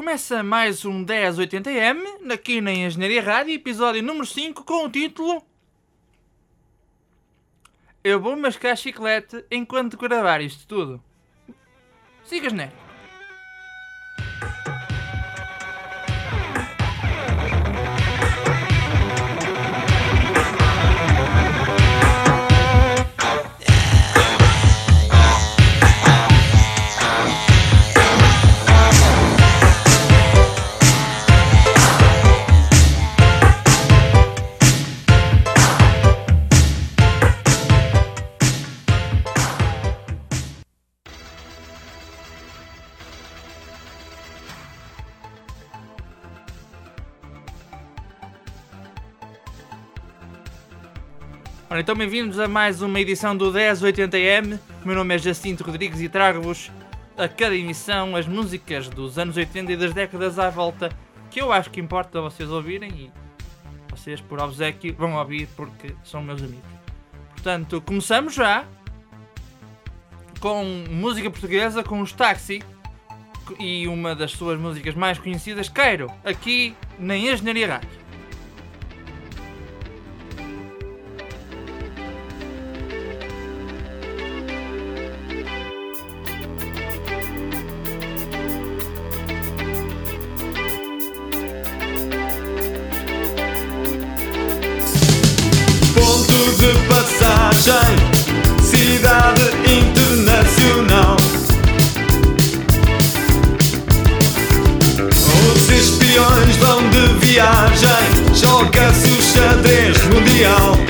Começa mais um 1080M, aqui na Engenharia Rádio, episódio número 5, com o título Eu vou mascar chiclete enquanto gravar isto tudo. Sigas, né? Então bem-vindos a mais uma edição do 1080M. O meu nome é Jacinto Rodrigues e trago-vos a cada emissão as músicas dos anos 80 e das décadas à volta que eu acho que importa vocês ouvirem e vocês, por obsequio, vão ouvir porque são meus amigos. Portanto, começamos já com música portuguesa com os Taxi e uma das suas músicas mais conhecidas, Queiro, aqui na Engenharia Rádio. Joga-se o xadrez mundial.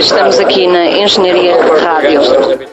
Estamos aqui na Engenharia Rádio.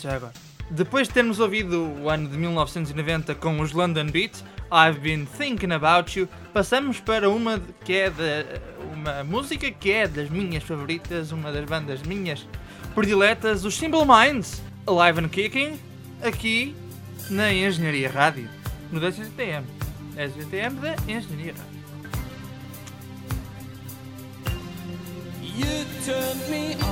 já agora. Depois de termos ouvido o ano de 1990 com os London Beat, I've Been Thinking About You, passamos para uma que é de, uma música que é das minhas favoritas, uma das bandas minhas prediletas, os Simple Minds, Alive and Kicking, aqui na Engenharia Rádio, no DSGTM. SGTM da Engenharia Rádio. You me on.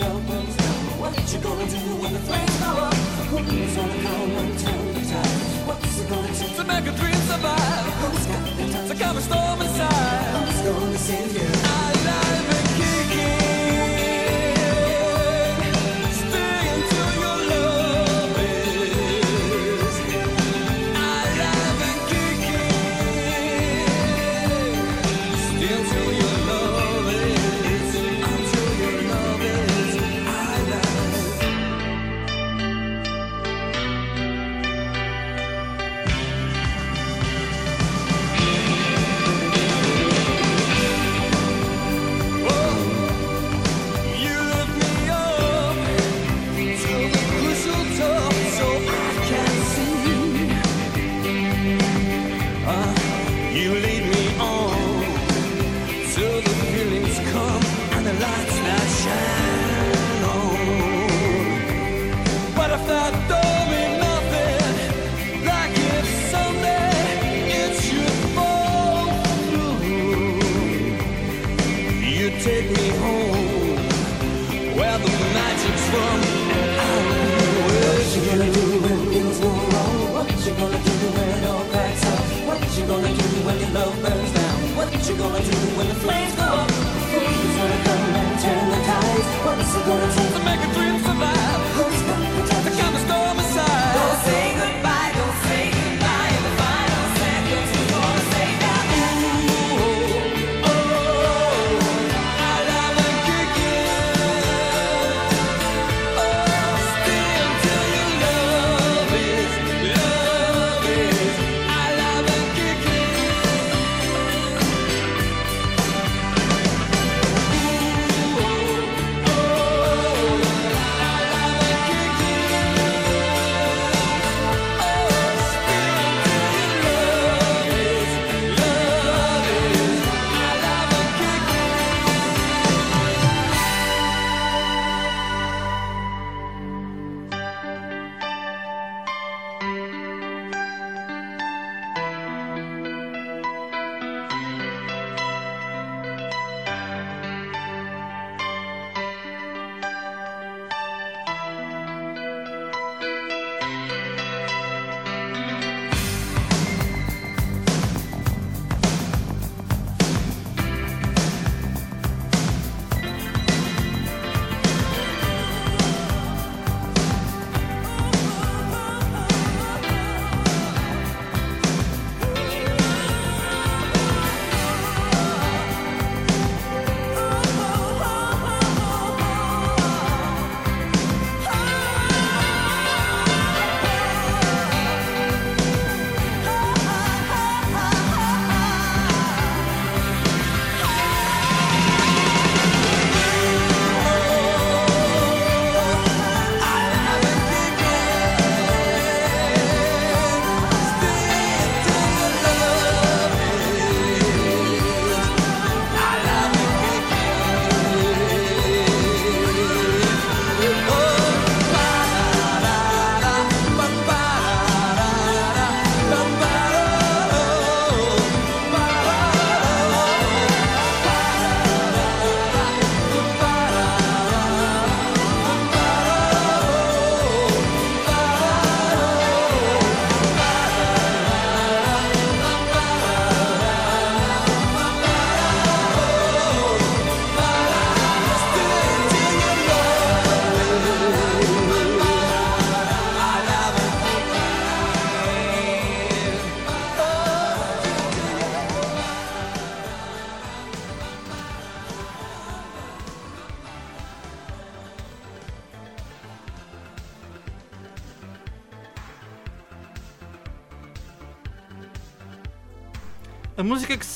Here's all the power and tell me time. What's it gonna take to make a dream survive? Who's got the time to calm a storm inside? Who's gonna save you?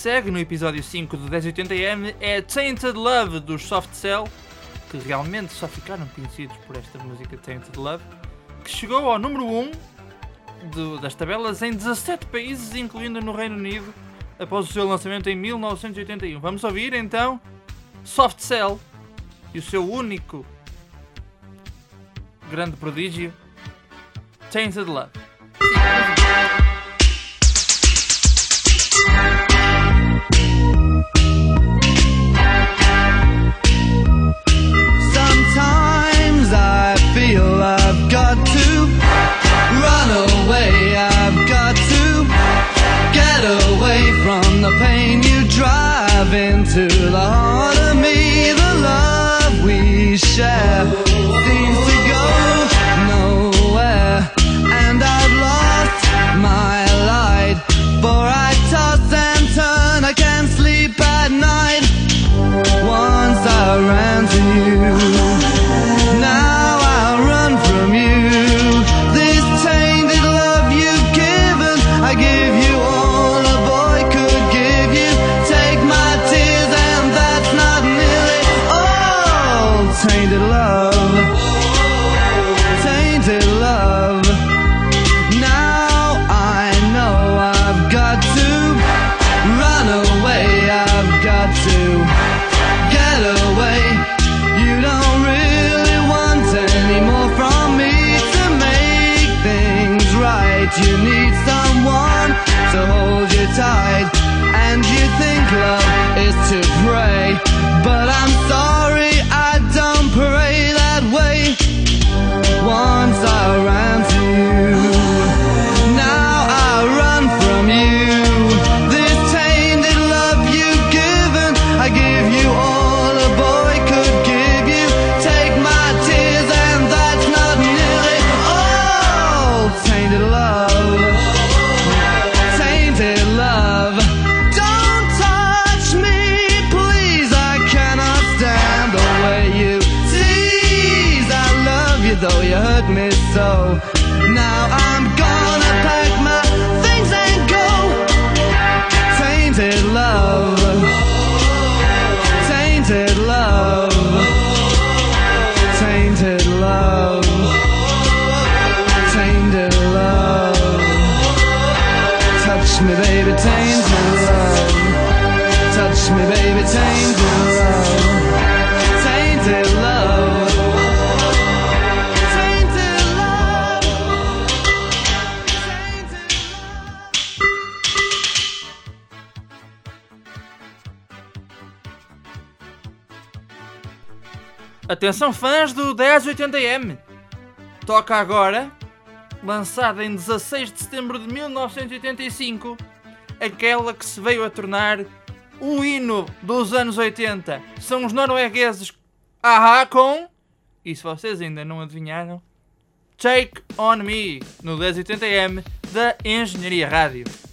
segue no episódio 5 do 1080M é Tainted Love dos Soft Cell, que realmente só ficaram conhecidos por esta música Tainted Love, que chegou ao número 1 do, das tabelas em 17 países, incluindo no Reino Unido, após o seu lançamento em 1981. Vamos ouvir então Soft Cell e o seu único grande prodígio, Tainted Love. são fãs do 1080M. Toca agora, lançada em 16 de setembro de 1985, aquela que se veio a tornar o hino dos anos 80. São os noruegueses Aha com, e se vocês ainda não adivinharam, Take On Me, no 1080M da Engenharia Rádio.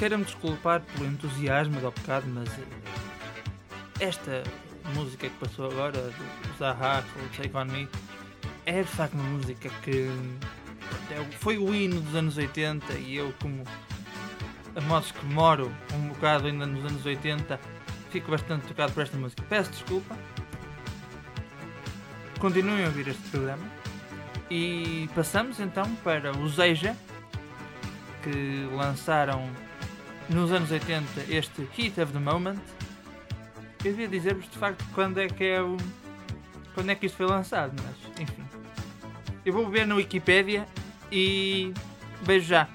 Quero-me desculpar pelo entusiasmo há bocado, mas eh, esta música que passou agora, do Zaha, o Take On Me, é de facto uma música que é foi o hino dos anos 80 e eu, como a modos que moro um bocado ainda nos anos 80, fico bastante tocado por esta música. Peço desculpa. Continuem a ouvir este programa. E passamos então para o Zeja, que lançaram nos anos 80 este Heat of the Moment. Eu devia dizer-vos de facto quando é que é o. quando é que isto foi lançado, mas enfim. Eu vou ver na Wikipédia e vejo já.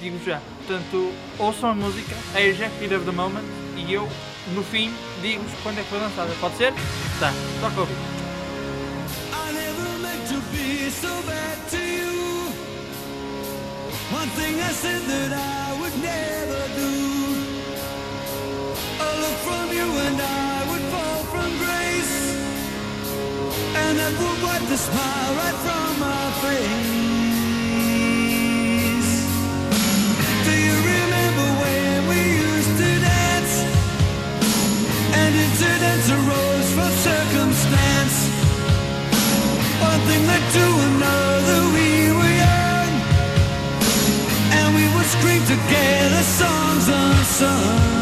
Digo já. Portanto, ouçam a música, Asia Heat of the Moment, e eu no fim digo-vos quando é que foi lançada. Pode ser? Tá, toca ouvir. So bad to you. One thing I said that I from you and I would fall from grace. And that would wipe the smile right from my face. Do you remember when we used to dance? And incidents arose from circumstance. One thing led to another, we were young, and we would scream together songs unsung.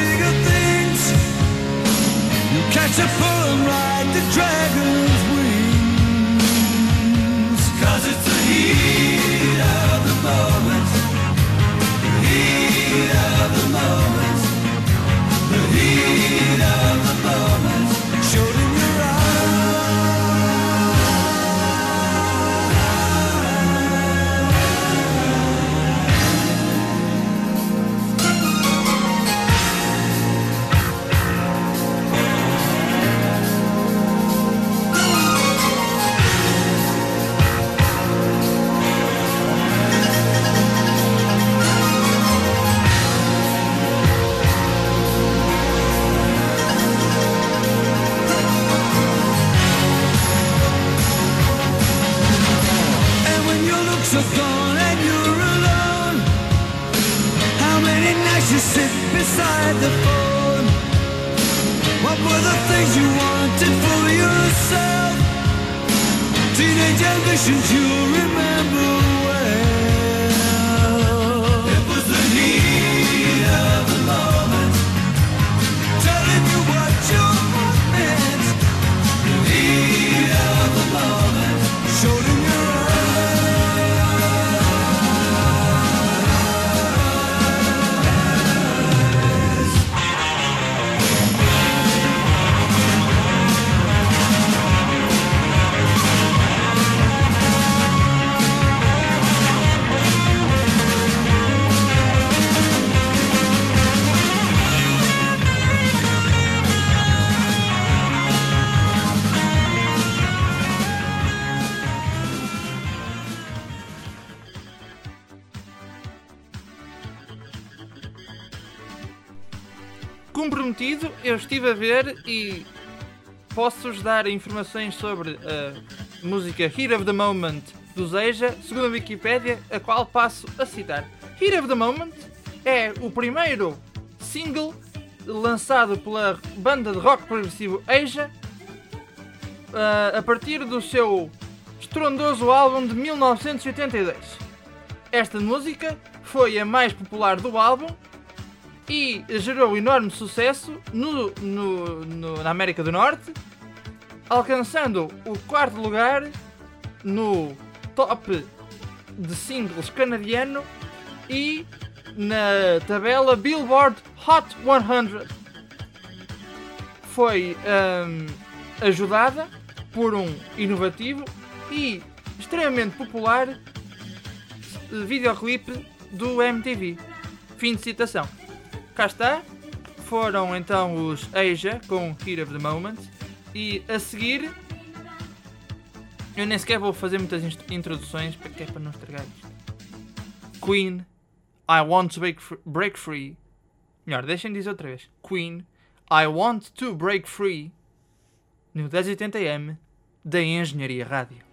catch a pull and ride the dragon's wings. Cause it's the heat of the moment. The heat of the moment. The heat of the looks are gone and you're alone, how many nights you sit beside the phone? What were the things you wanted for yourself? Teenage ambitions you remember a ver e posso-vos dar informações sobre a música Heat of the Moment do Zeja, segundo a Wikipédia, a qual passo a citar. Heat of the Moment é o primeiro single lançado pela banda de rock progressivo Asia ah, a partir do seu estrondoso álbum de 1982. Esta música foi a mais popular do álbum e gerou enorme sucesso no, no- no- na América do Norte, alcançando o quarto lugar no top de singles canadiano e na tabela Billboard Hot 100. Foi hum, ajudada por um inovativo e extremamente popular videoclipe do MTV. Fim de citação cá está. Foram então os Asia com Heat of the Moment. E a seguir. Eu nem sequer vou fazer muitas introduções porque é para não estragar isto. Queen, I want to break, break free. Melhor, deixem dizer outra vez. Queen, I want to break free. No 1080M da Engenharia Rádio.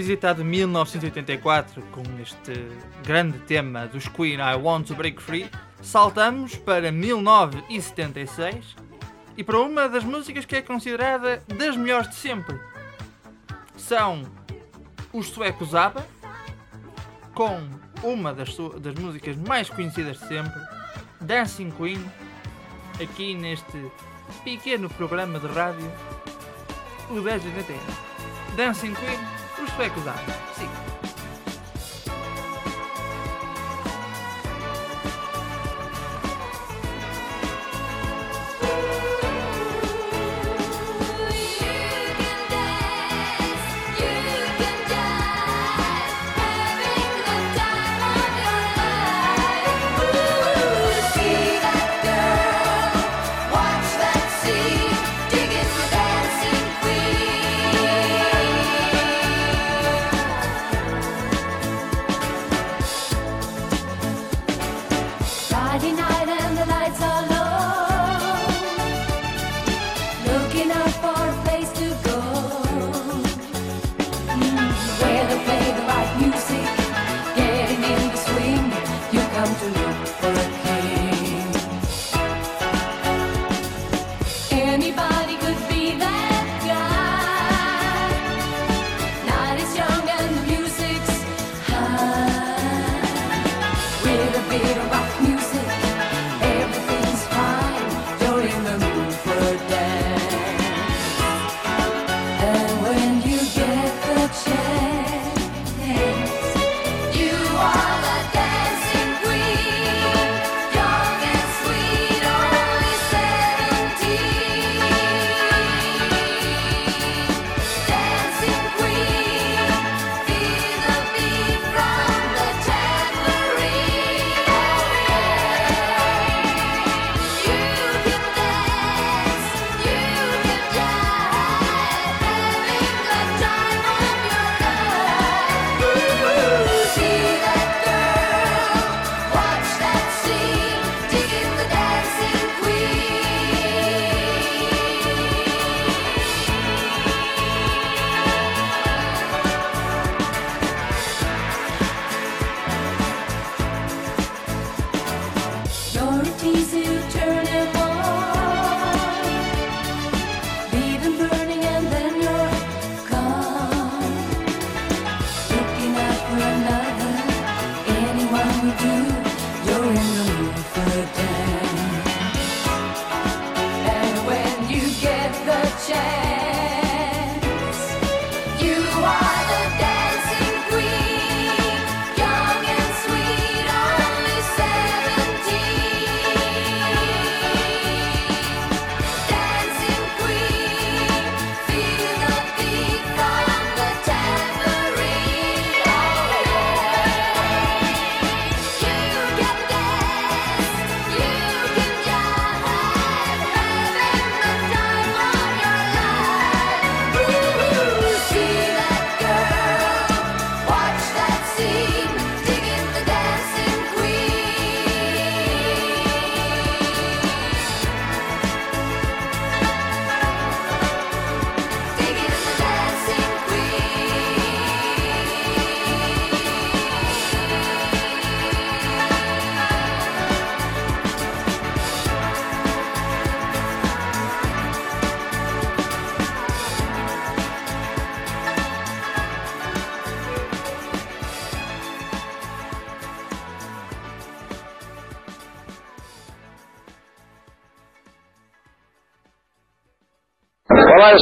visitado 1984 com este grande tema dos Queen I Want to Break Free, saltamos para 1976 e para uma das músicas que é considerada das melhores de sempre. São os suecos ABBA com uma das, das músicas mais conhecidas de sempre, Dancing Queen, aqui neste pequeno programa de rádio, o 10 Dancing Queen por especular. Sim.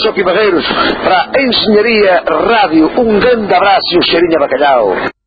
Soki Bagueiros para a Enxeñería Radio. Un grande abrazo, Xeriña Bacalhau.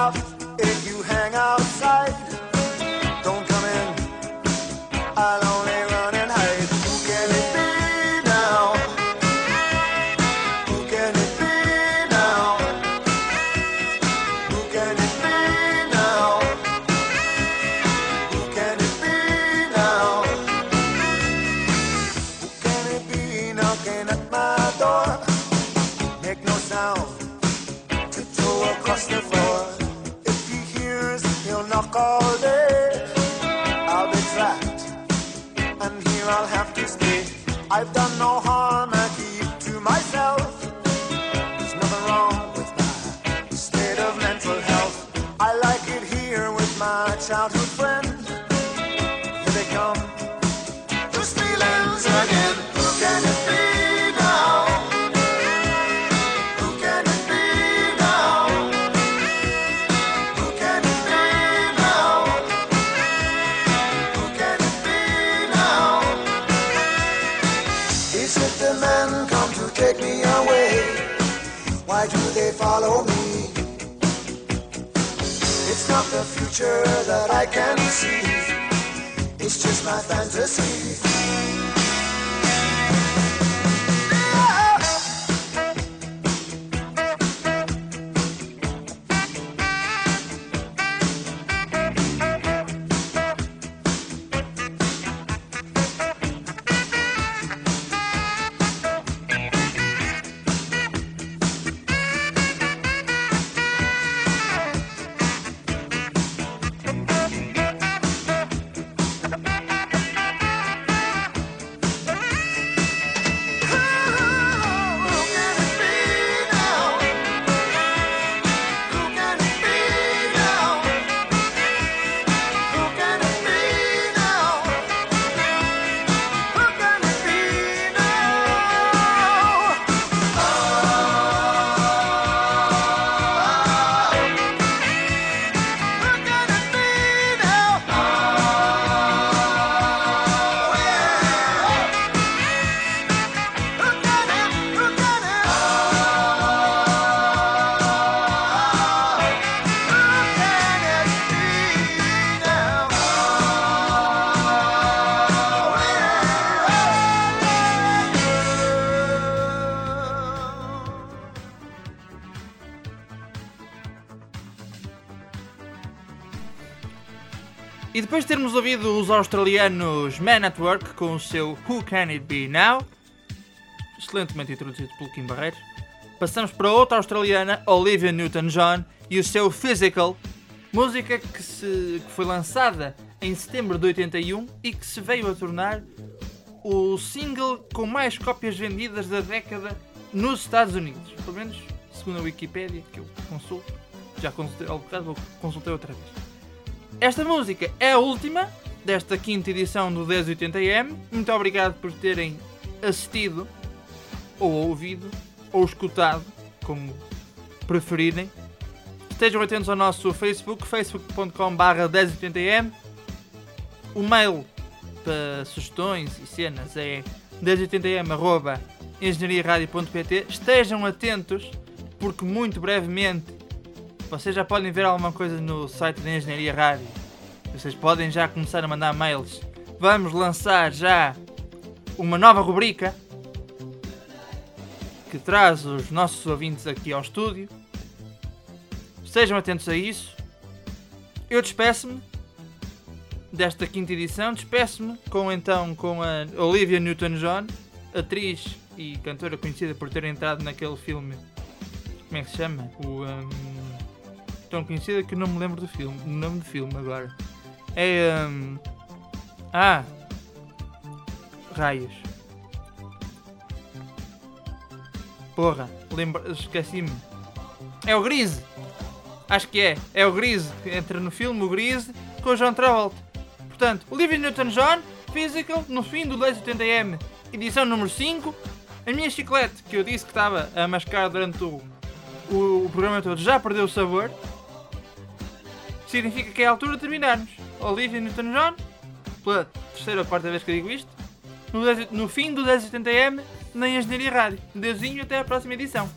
Love. Depois de termos ouvido os australianos Man at Work com o seu Who Can It Be Now, excelentemente introduzido pelo Kim Barreiros, passamos para outra australiana, Olivia Newton-John, e o seu Physical, música que, se, que foi lançada em setembro de 81 e que se veio a tornar o single com mais cópias vendidas da década nos Estados Unidos. Pelo menos, segundo a Wikipédia, que eu consulto, já consultei ao bocado, vou- consultei outra vez. Esta música é a última desta quinta edição do 1080M. Muito obrigado por terem assistido, ou ouvido, ou escutado, como preferirem. Estejam atentos ao nosso Facebook, facebook.com.br 1080M. O mail para sugestões e cenas é 1080m.engenhariaradio.pt. Estejam atentos, porque muito brevemente vocês já podem ver alguma coisa no site da Engenharia Rádio. Vocês podem já começar a mandar mails. Vamos lançar já uma nova rubrica que traz os nossos ouvintes aqui ao estúdio. Estejam atentos a isso. Eu despeço-me desta quinta edição. Despeço-me com então com a Olivia Newton-John, atriz e cantora conhecida por ter entrado naquele filme. Como é que se chama? O hum, tão conhecida que não me lembro do filme, do nome do filme agora. É hum, ah raios. Porra, lembra, esqueci-me. É o Grise. Acho que é. É o Grise que entra no filme, o Grise, com o John Travolta. Portanto, Olivia Newton-John, Physical, no fim do 1080M, edição número 5. A minha chiclete, que eu disse que estava a mascar durante o, o, o programa todo, já perdeu o sabor. Significa que é a altura de terminarmos. Olivia Newton-John, pela terceira ou quarta vez que digo isto, no, 10 no fim do 1080M, na Engenharia Rádio. Deusinho, até à próxima edição.